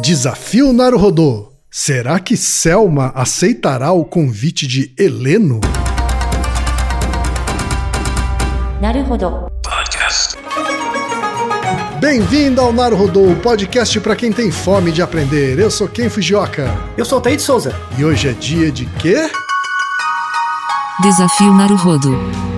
Desafio Naruhodô. Será que Selma aceitará o convite de Heleno? Naruhodô. Podcast. Bem-vindo ao Naruhodô, o podcast para quem tem fome de aprender. Eu sou Ken Fujioka. Eu sou Taí Souza. E hoje é dia de quê? Desafio Naruhodô.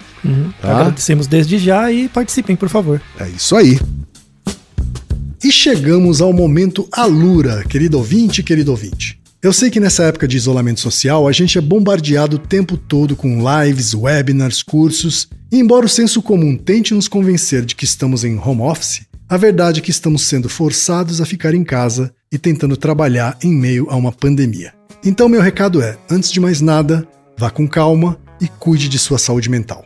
Uhum. Tá. Agradecemos desde já e participem, por favor. É isso aí. E chegamos ao momento Alura, querido ouvinte, querido ouvinte. Eu sei que nessa época de isolamento social a gente é bombardeado o tempo todo com lives, webinars, cursos, e embora o senso comum tente nos convencer de que estamos em home office, a verdade é que estamos sendo forçados a ficar em casa e tentando trabalhar em meio a uma pandemia. Então, meu recado é: antes de mais nada, vá com calma e cuide de sua saúde mental.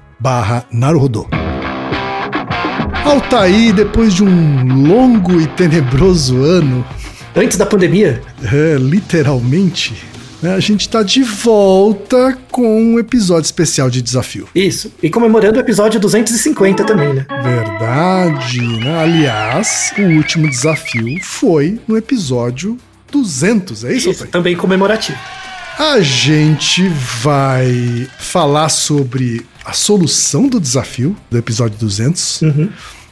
barra Naruhodô. Altaí, depois de um longo e tenebroso ano, Antes da pandemia, é, literalmente, né, a gente está de volta com um episódio especial de desafio. isso. E comemorando o episódio 250 também, né? Verdade, né? Aliás, o último desafio foi no episódio 200, é isso, Isso, também comemorativo. A gente vai falar sobre a solução do desafio do episódio 200. Uhum.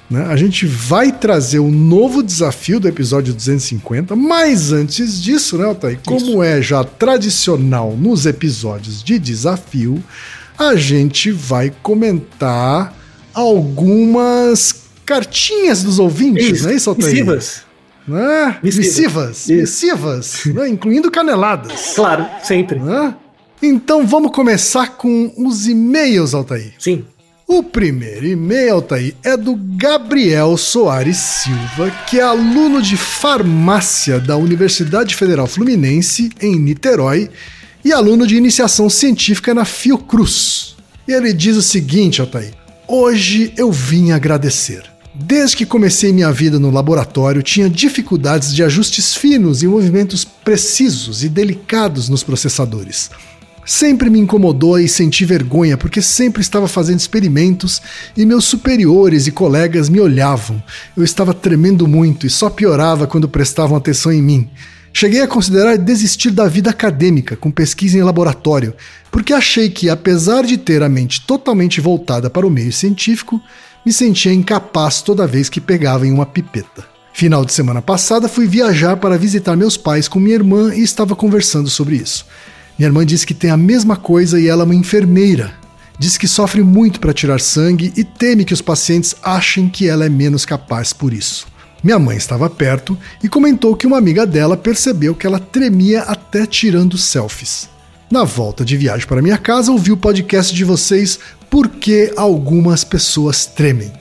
né? A gente vai trazer o novo desafio do episódio 250, mas antes disso, né, Altair? Como é já tradicional nos episódios de desafio, a gente vai comentar algumas cartinhas dos ouvintes, não é isso, Altair? Missivas. Né? Missivas. Missivas, Isso. missivas, né? incluindo caneladas. Claro, sempre. né? Então vamos começar com os e-mails, Altair. Sim. O primeiro e-mail, Altair, é do Gabriel Soares Silva, que é aluno de farmácia da Universidade Federal Fluminense, em Niterói, e aluno de iniciação científica na Fiocruz. E ele diz o seguinte, Altair: Hoje eu vim agradecer. Desde que comecei minha vida no laboratório, tinha dificuldades de ajustes finos e movimentos precisos e delicados nos processadores. Sempre me incomodou e senti vergonha porque sempre estava fazendo experimentos e meus superiores e colegas me olhavam. Eu estava tremendo muito e só piorava quando prestavam atenção em mim. Cheguei a considerar desistir da vida acadêmica, com pesquisa em laboratório, porque achei que, apesar de ter a mente totalmente voltada para o meio científico, me sentia incapaz toda vez que pegava em uma pipeta. Final de semana passada fui viajar para visitar meus pais com minha irmã e estava conversando sobre isso. Minha irmã disse que tem a mesma coisa e ela é uma enfermeira. Diz que sofre muito para tirar sangue e teme que os pacientes achem que ela é menos capaz por isso. Minha mãe estava perto e comentou que uma amiga dela percebeu que ela tremia até tirando selfies. Na volta de viagem para minha casa, ouvi o podcast de vocês Por que algumas pessoas tremem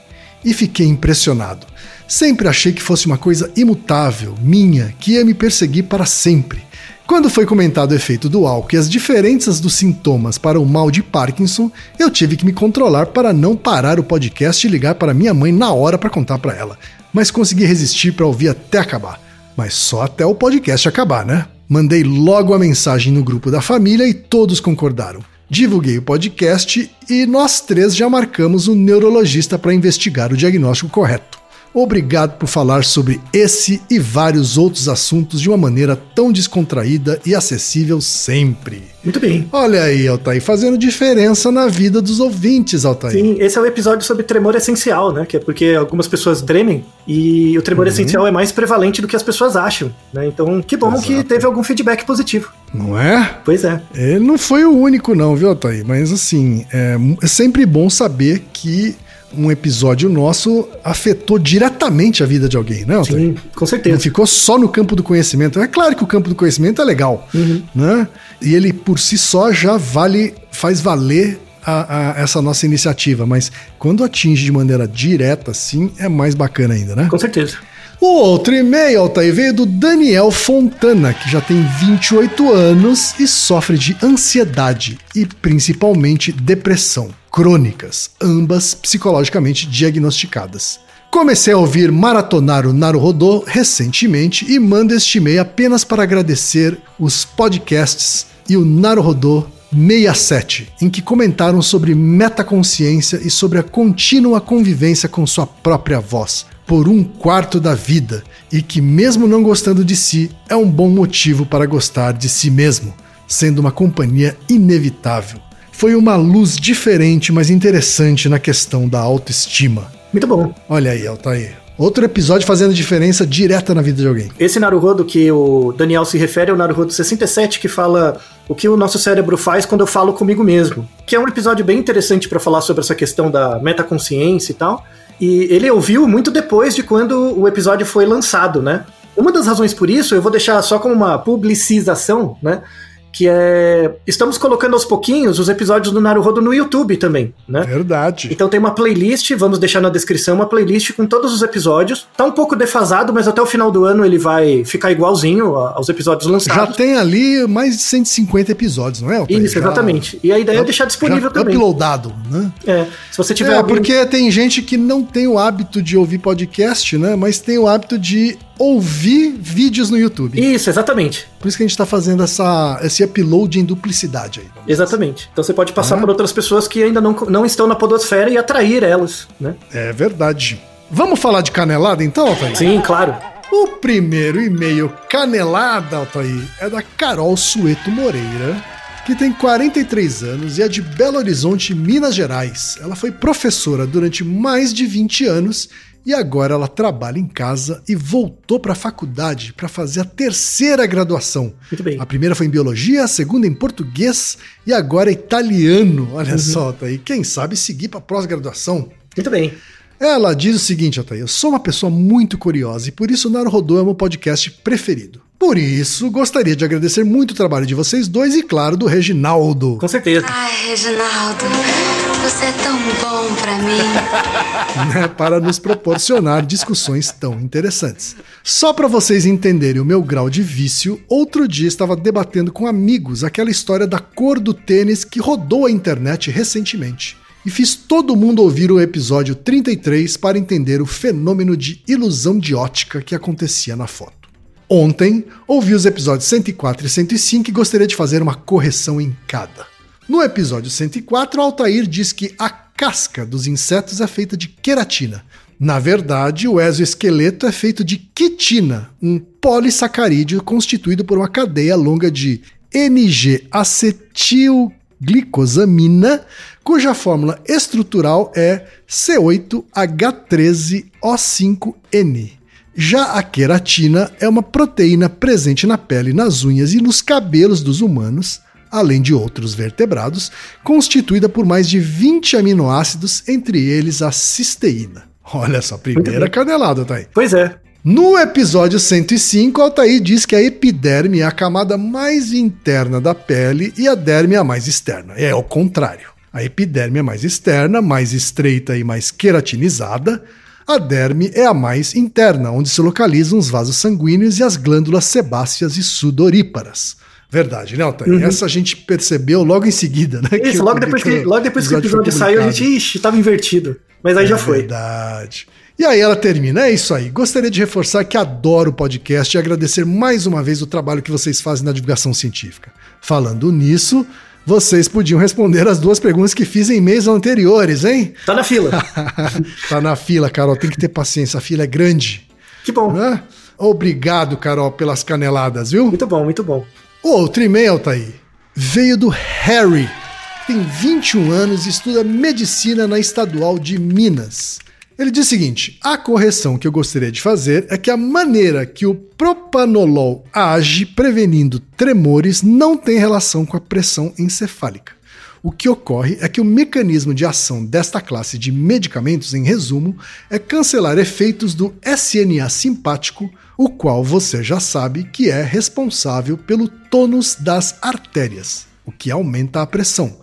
e fiquei impressionado. Sempre achei que fosse uma coisa imutável, minha, que ia me perseguir para sempre. Quando foi comentado o efeito do álcool e as diferenças dos sintomas para o mal de Parkinson, eu tive que me controlar para não parar o podcast e ligar para minha mãe na hora para contar para ela. Mas consegui resistir para ouvir até acabar. Mas só até o podcast acabar, né? Mandei logo a mensagem no grupo da família e todos concordaram. Divulguei o podcast e nós três já marcamos um neurologista para investigar o diagnóstico correto. Obrigado por falar sobre esse e vários outros assuntos de uma maneira tão descontraída e acessível sempre. Muito bem. Olha aí, Altair, fazendo diferença na vida dos ouvintes, Altair. Sim, esse é o episódio sobre tremor essencial, né? Que é porque algumas pessoas tremem e o tremor Uhum. essencial é mais prevalente do que as pessoas acham, né? Então, que bom que Exato. teve algum feedback positivo. Não é? Pois é. Ele não foi o único, não, viu, Altair? Mas assim, é, é sempre bom saber que um episódio nosso afetou diretamente a vida de alguém, né, Altair? Sim, com Não certeza. ficou só no campo do conhecimento. É claro que o campo do conhecimento é legal, né? E ele por si só já vale, faz valer a- a- essa nossa iniciativa. Mas quando atinge de maneira direta, assim, é mais bacana ainda, né? Com certeza. O outro e-mail, Altair, veio do Daniel Fontana, que já tem 28 anos e sofre de ansiedade e principalmente depressão crônicas, ambas psicologicamente diagnosticadas. Comecei a ouvir maratonar o Naruhodô recentemente e mando este e-mail apenas para agradecer os podcasts e o Naruhodô 67, em que comentaram sobre metaconsciência e sobre a contínua convivência com sua própria voz por um quarto da vida e que, mesmo não gostando de si, é um bom motivo para gostar de si mesmo, sendo uma companhia inevitável. Foi uma luz diferente, mas interessante na questão da autoestima. Muito bom. Olha aí, Altair. Outro episódio fazendo diferença direta na vida de alguém. Esse Naruhodo que o Daniel se refere é o Naruhodo 67, que fala o que o nosso cérebro faz quando eu falo comigo mesmo. Que é um episódio bem interessante para falar sobre essa questão da metaconsciência e tal. E ele ouviu muito depois de quando o episódio foi lançado, né? Uma das razões por isso, eu vou deixar só como uma publicização, né? Que é. Estamos colocando aos pouquinhos os episódios do Naruhodo no YouTube também, né? Verdade. Então tem uma playlist, vamos deixar na descrição uma playlist com todos os episódios. Tá um pouco defasado, mas até o final do ano ele vai ficar igualzinho aos episódios Já lançados. tem ali mais de 150 episódios, não é, Altair? Isso, Já- exatamente. E a ideia é deixar disponível já também. uploadado, né? É, se você tiver É, algum- porque tem gente que não tem o hábito de ouvir podcast, né? Mas tem o hábito de ouvir vídeos no YouTube. Isso, exatamente. Por isso que a gente tá fazendo essa, esse upload em duplicidade aí. Exatamente. Então você pode passar Ah. por outras pessoas que ainda não, não estão na podosfera e atrair elas, né? É verdade. Vamos falar de canelada então, Altair? Sim, claro. O primeiro e-mail canelada, Altair, é da Carol Sueto Moreira, que tem 43 anos e é de Belo Horizonte, Minas Gerais. Ela foi professora durante mais de 20 anos e agora ela trabalha em casa e voltou para a faculdade para fazer a terceira graduação. Muito bem. A primeira foi em biologia, a segunda em português e agora é italiano. Olha só, Altair, quem sabe seguir para pós-graduação. Muito bem. Ela diz o seguinte, Altair, eu sou uma pessoa muito curiosa e por isso o Naruhodô é o meu podcast preferido. Por isso, gostaria de agradecer muito o trabalho de vocês dois e, claro, do Reginaldo, Com certeza. Ai, Reginaldo, você é tão bom pra mim. né, para nos proporcionar discussões tão interessantes. Só para vocês entenderem o meu grau de vício, outro dia estava debatendo com amigos aquela história da cor do tênis que rodou a internet recentemente. E fiz todo mundo ouvir o episódio 33 para entender o fenômeno de ilusão de ótica que acontecia na foto. Ontem, ouvi os episódios 104 e 105 e gostaria de fazer uma correção em cada. No episódio 104, Altair diz que a casca dos insetos é feita de queratina, Na verdade, o exoesqueleto é feito de quitina, um polissacarídeo constituído por uma cadeia longa de NG-acetilglicosamina, cuja fórmula estrutural é C8H13O5N. Já a queratina é uma proteína presente na pele, nas unhas e nos cabelos dos humanos, além de outros vertebrados, constituída por mais de 20 aminoácidos, entre eles a cisteína. Olha só, primeira canelada, tá aí. Pois é. No episódio 105, Altair diz que a epiderme é a camada mais interna da pele e a derme é a mais externa. É o contrário. A epiderme é mais externa, mais estreita e mais queratinizada. A derme é a mais interna, onde se localizam os vasos sanguíneos e as glândulas sebáceas e sudoríparas. Verdade, né, Altair? Essa a gente percebeu logo em seguida, né? Isso, logo depois que, logo depois que o episódio saiu, a gente, ixi, tava invertido. Mas aí já É foi. Verdade. E aí ela termina, é isso aí. Gostaria de reforçar que adoro o podcast e agradecer mais uma vez o trabalho que vocês fazem na divulgação científica. Falando nisso, vocês podiam responder as duas perguntas que fiz em meses anteriores, hein? Tá na fila. tá na fila, Carol, tem que ter paciência, a fila é grande. Que bom. Né? Obrigado, Carol, pelas caneladas, viu? Muito bom, muito bom. O outro e-mail, tá aí. Veio do Harry. Tem 21 anos e estuda medicina na Estadual de Minas. Ele diz o seguinte: a correção que eu gostaria de fazer é que a maneira que o propanolol age prevenindo tremores não tem relação com a pressão encefálica. O que ocorre é que o mecanismo de ação desta classe de medicamentos, em resumo, é cancelar efeitos do SNA simpático, o qual você já sabe que é responsável pelo tônus das artérias, o que aumenta a pressão,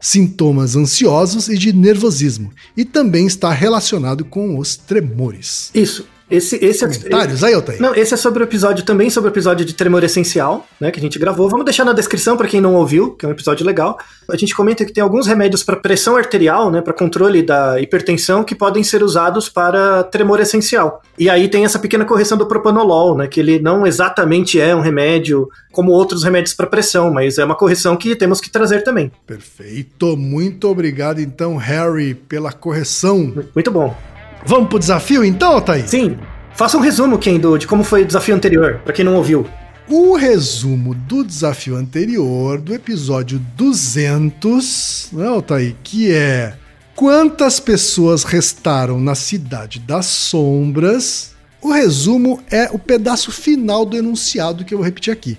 sintomas ansiosos e de nervosismo, e também está relacionado com os tremores. Isso. Esse, esse é. Comentários aí, Altair? Não, esse é sobre o episódio também, sobre o episódio de tremor essencial, né, que a gente gravou. Vamos deixar na descrição para quem não ouviu, que é um episódio legal. A gente comenta que tem alguns remédios para pressão arterial, né, para controle da hipertensão, que podem ser usados para tremor essencial. E aí tem essa pequena correção do propanolol, né, que ele não exatamente é um remédio como outros remédios para pressão, mas é uma correção que temos que trazer também. Perfeito, muito obrigado então, Harry, pela correção. Muito bom. Vamos pro desafio então, Altair? Sim, faça um resumo, Kendo, de como foi o desafio anterior, para quem não ouviu. O resumo do desafio anterior, do episódio 200, né, Altair, que é quantas pessoas restaram na Cidade das Sombras. O resumo é o pedaço final do enunciado que eu vou repetir aqui.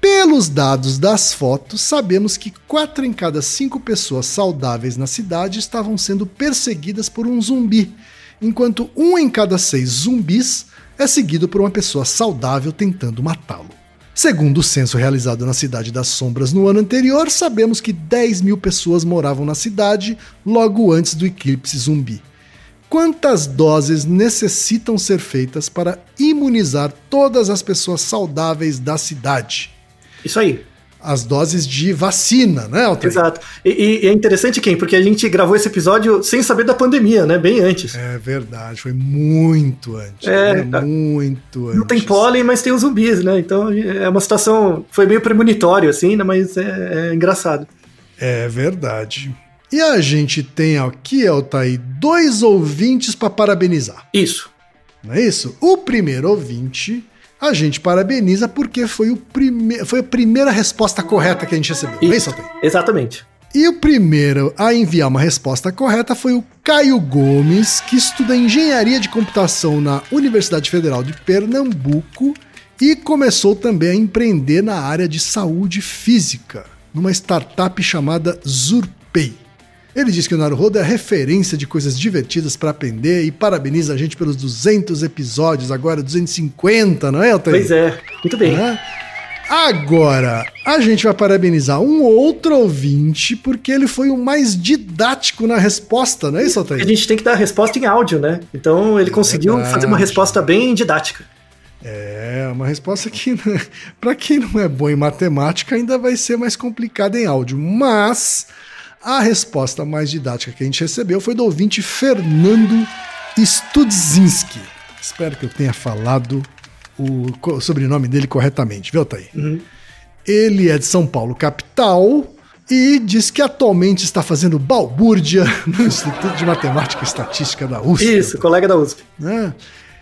Pelos dados das fotos, sabemos que quatro em cada cinco pessoas saudáveis na cidade estavam sendo perseguidas por um zumbi, enquanto um em cada seis zumbis é seguido por uma pessoa saudável tentando matá-lo. Segundo o censo realizado na Cidade das Sombras no ano anterior, sabemos que 10 mil pessoas moravam na cidade logo antes do eclipse zumbi. Quantas doses necessitam ser feitas para imunizar todas as pessoas saudáveis da cidade? Isso aí. As doses de vacina, né, Altair? Exato. E, e- é interessante, Ken, porque a gente gravou esse episódio sem saber da pandemia, né? Bem antes. É verdade, foi muito antes. É, né? tá. Muito antes. Não tem pólen, mas tem os zumbis, né? Então é uma situação. Foi meio premonitório, assim, né? Mas é, é engraçado. É verdade. E a gente tem aqui, Altair, dois ouvintes para parabenizar. Isso. Não é isso? O primeiro ouvinte, a gente parabeniza porque foi, o prime... foi a primeira resposta correta que a gente recebeu. Não é isso? Exatamente. E o primeiro a enviar uma resposta correta foi o Caio Gomes, que estuda engenharia de computação na Universidade Federal de Pernambuco e começou também a empreender na área de saúde física, numa startup chamada Zurpay. Ele diz que o Naruhodo é a referência de coisas divertidas para aprender e parabeniza a gente pelos 200 episódios, agora 250, não é, Altair? Pois é. Muito bem. Né? Agora, a gente vai parabenizar um outro ouvinte porque ele foi o mais didático na resposta, não é isso, A Altair? gente tem que dar a resposta em áudio, né? Então ele conseguiu verdade. fazer uma resposta bem didática. É, uma resposta que, para quem não é bom em matemática, ainda vai ser mais complicada em áudio. Mas a resposta mais didática que a gente recebeu foi do ouvinte Fernando Studzinski. Espero que eu tenha falado o sobrenome dele corretamente, viu, Altair? Ele é de São Paulo, capital, e diz que atualmente está fazendo balbúrdia no Instituto de Matemática e Estatística da USP. Isso, colega da USP. né?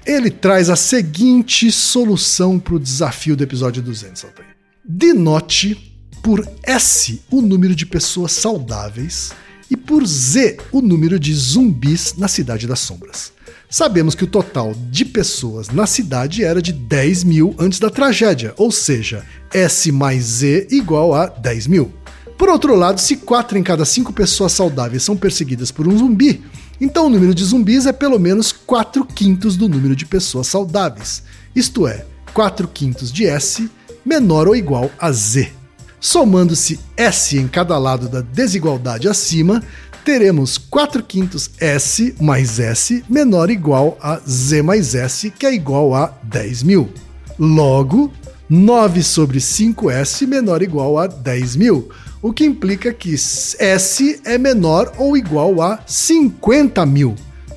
Ele traz a seguinte solução para o desafio do episódio 200, Altair. Denote por S o número de pessoas saudáveis e por Z o número de zumbis na Cidade das Sombras. Sabemos que o total de pessoas na cidade era de 10 mil antes da tragédia, ou seja, S mais Z igual a 10 mil. Por outro lado, se 4 em cada 5 pessoas saudáveis são perseguidas por um zumbi, então o número de zumbis é pelo menos 4 quintos do número de pessoas saudáveis, isto é, 4 quintos de S menor ou igual a Z. Somando-se S em cada lado da desigualdade acima, teremos 4 quintos S mais S menor ou igual a Z mais S, que é igual a 10 mil. Logo, 9 sobre 5S menor ou igual a 10 mil, o que implica que S é menor ou igual a 50 mil,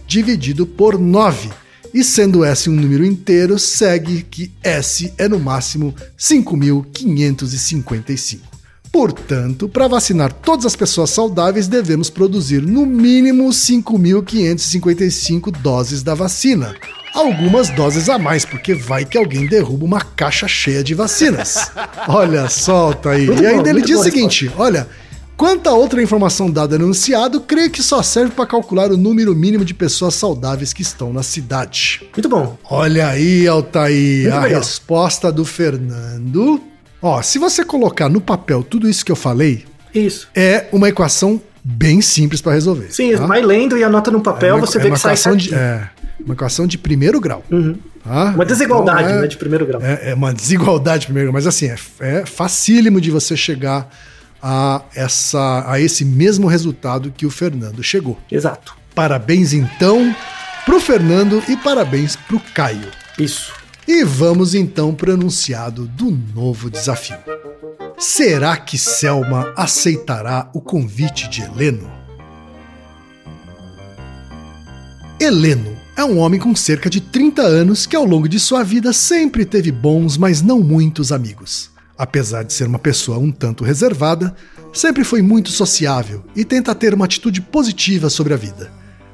dividido por 9. E sendo S um número inteiro, segue que S é no máximo 5.555. Portanto, para vacinar todas as pessoas saudáveis, devemos produzir no mínimo 5.555 doses da vacina. Algumas doses a mais, porque vai que alguém derruba uma caixa cheia de vacinas. Olha, solta aí. Muito e ainda ele diz o seguinte: olha. Quanta outra informação dada no anunciado, creio que só serve para calcular o número mínimo de pessoas saudáveis que estão na cidade. Muito bom. Olha aí, Altair, Muito a resposta do Fernando. Ó, se você colocar no papel tudo isso que eu falei, Isso. é uma equação bem simples para resolver. Sim, tá? vai lendo e anota no papel, É uma- você é vê que sai de, é, uma equação de primeiro grau. tá? Uma desigualdade, Então, é- né, de primeiro grau. É, é uma desigualdade de primeiro grau, mas assim, é, é facílimo de você chegar a, essa, a esse mesmo resultado que o Fernando chegou. Exato. Parabéns então pro Fernando e parabéns pro Caio. Isso. E vamos então para o enunciado do novo desafio. Será que Selma aceitará o convite de Heleno? Heleno é um homem com cerca de 30 anos que ao longo de sua vida sempre teve bons, mas não muitos amigos. Apesar de ser uma pessoa um tanto reservada, sempre foi muito sociável e tenta ter uma atitude positiva sobre a vida.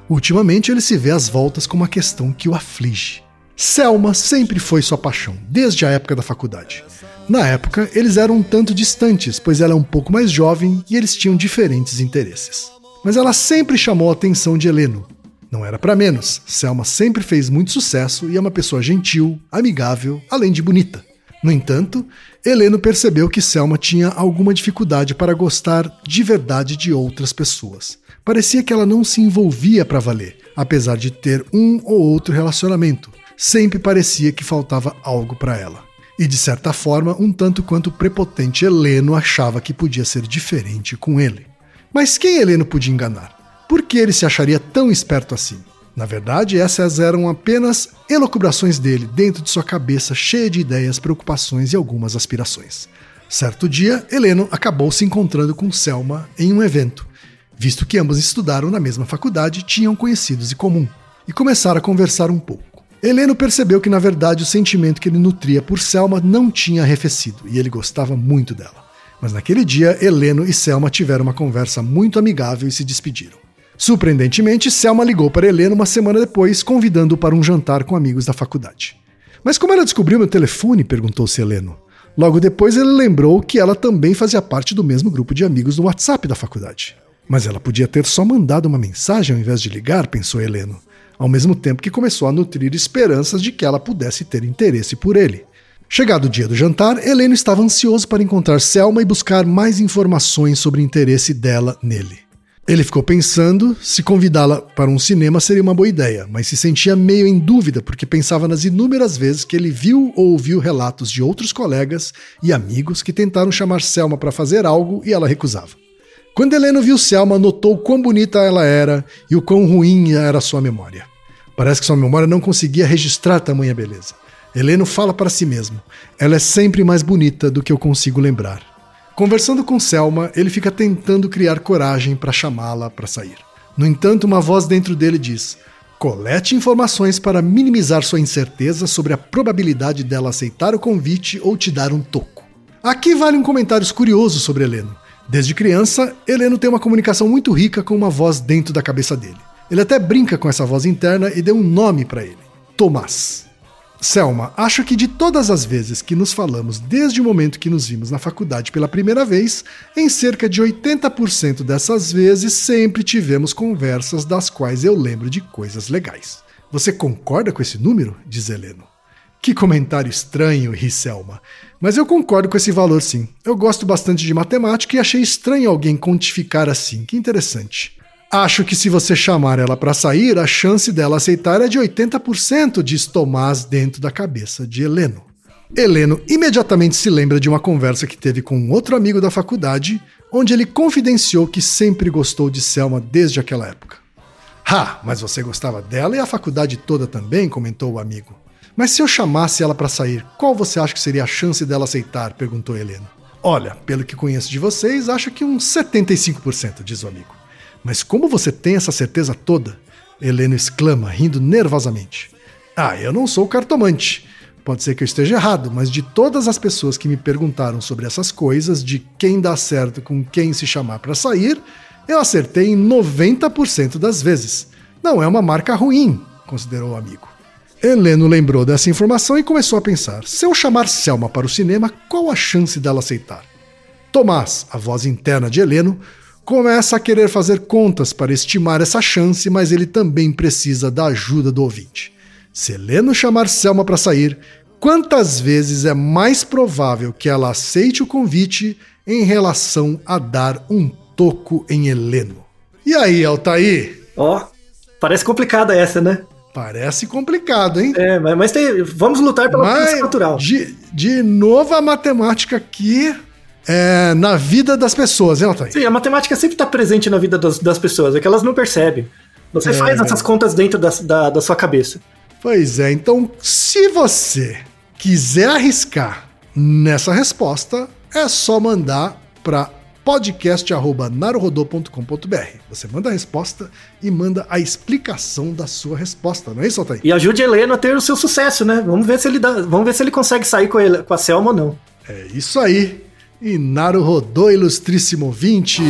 Ultimamente ele se vê às voltas com uma questão que o aflige. Selma sempre foi sua paixão, desde a época da faculdade. Na época, eles eram um tanto distantes, pois ela é um pouco mais jovem e eles tinham diferentes interesses. Mas ela sempre chamou a atenção de Heleno. Não era para menos, Selma sempre fez muito sucesso e é uma pessoa gentil, amigável, além de bonita. No entanto, Heleno percebeu que Selma tinha alguma dificuldade para gostar de verdade de outras pessoas. Parecia que ela não se envolvia para valer, apesar de ter um ou outro relacionamento. Sempre parecia que faltava algo para ela. E de certa forma, um tanto quanto prepotente Heleno achava que podia ser diferente com ele. Mas quem Heleno podia enganar? Por que ele se acharia tão esperto assim? Na verdade, essas eram apenas elucubrações dele dentro de sua cabeça cheia de ideias, preocupações e algumas aspirações. Certo dia, Heleno acabou se encontrando com Selma em um evento, visto que ambos estudaram na mesma faculdade tinham conhecidos em comum, e começaram a conversar um pouco. Heleno percebeu que, na verdade, o sentimento que ele nutria por Selma não tinha arrefecido e ele gostava muito dela. Mas naquele dia, Heleno e Selma tiveram uma conversa muito amigável e se despediram. Surpreendentemente, Selma ligou para Heleno uma semana depois, convidando-o para um jantar com amigos da faculdade. Mas como ela descobriu meu telefone? perguntou-se Heleno. Logo depois, ele lembrou que ela também fazia parte do mesmo grupo de amigos no WhatsApp da faculdade. Mas ela podia ter só mandado uma mensagem ao invés de ligar, pensou Heleno, ao mesmo tempo que começou a nutrir esperanças de que ela pudesse ter interesse por ele. Chegado o dia do jantar, Heleno estava ansioso para encontrar Selma e buscar mais informações sobre o interesse dela nele. Ele ficou pensando se convidá-la para um cinema seria uma boa ideia, mas se sentia meio em dúvida porque pensava nas inúmeras vezes que ele viu ou ouviu relatos de outros colegas e amigos que tentaram chamar Selma para fazer algo e ela recusava. Quando Heleno viu Selma, notou quão bonita ela era e o quão ruim era sua memória. Parece que sua memória não conseguia registrar tamanha beleza. Heleno fala para si mesmo: ela é sempre mais bonita do que eu consigo lembrar. Conversando com Selma, ele fica tentando criar coragem para chamá-la para sair. No entanto, uma voz dentro dele diz: colete informações para minimizar sua incerteza sobre a probabilidade dela aceitar o convite ou te dar um toco. Aqui vale um comentário curioso sobre Heleno. Desde criança, Heleno tem uma comunicação muito rica com uma voz dentro da cabeça dele. Ele até brinca com essa voz interna e deu um nome para ele: Tomás. Selma, acho que de todas as vezes que nos falamos desde o momento que nos vimos na faculdade pela primeira vez, em cerca de 80% dessas vezes sempre tivemos conversas das quais eu lembro de coisas legais. Você concorda com esse número? Diz Heleno. Que comentário estranho, ri Selma. Mas eu concordo com esse valor sim. Eu gosto bastante de matemática e achei estranho alguém quantificar assim. Que interessante. Acho que se você chamar ela para sair, a chance dela aceitar é de 80%, diz Tomás dentro da cabeça de Heleno. Heleno imediatamente se lembra de uma conversa que teve com um outro amigo da faculdade, onde ele confidenciou que sempre gostou de Selma desde aquela época. Ah, mas você gostava dela e a faculdade toda também, comentou o amigo. Mas se eu chamasse ela para sair, qual você acha que seria a chance dela aceitar? perguntou Heleno. Olha, pelo que conheço de vocês, acho que uns 75%, diz o amigo. Mas como você tem essa certeza toda? Heleno exclama, rindo nervosamente. Ah, eu não sou cartomante. Pode ser que eu esteja errado, mas de todas as pessoas que me perguntaram sobre essas coisas, de quem dá certo com quem se chamar para sair, eu acertei em 90% das vezes. Não é uma marca ruim, considerou o amigo. Heleno lembrou dessa informação e começou a pensar: se eu chamar Selma para o cinema, qual a chance dela aceitar? Tomás, a voz interna de Heleno, começa a querer fazer contas para estimar essa chance, mas ele também precisa da ajuda do ouvinte. Se Heleno chamar Selma para sair, quantas vezes é mais provável que ela aceite o convite em relação a dar um toco em Heleno? E aí, Altair? Ó, oh, parece complicada essa, né? Parece complicado, hein? É, mas, mas tem, vamos lutar pela mas, natural. De, de novo a matemática aqui é, na vida das pessoas, hein, Altair? Sim, a matemática sempre está presente na vida das, das, pessoas, é que elas não percebem. Você é, faz essas contas dentro da, da, da sua cabeça. Pois é, então se você quiser arriscar nessa resposta, é só mandar para podcast.naruhodô.com.br. Você manda a resposta e manda a explicação da sua resposta, não é isso, Altair? E ajude Heleno a ter o seu sucesso, né? Vamos ver se ele, dá, vamos ver se ele consegue sair com, ele, com a Selma ou não. É isso aí. E Naruhodô, ilustríssimo 20.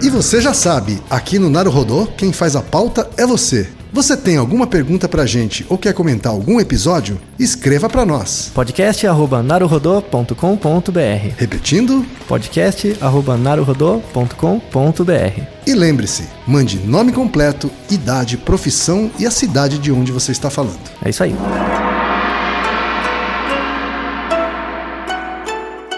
E você já sabe, aqui no Naruhodô, quem faz a pauta é você. Você tem alguma pergunta pra gente ou quer comentar algum episódio? Escreva pra nós. podcast@naruhodô.com.br. Repetindo? podcast@naruhodô.com.br. E lembre-se, mande nome completo, idade, profissão e a cidade de onde você está falando. É isso aí.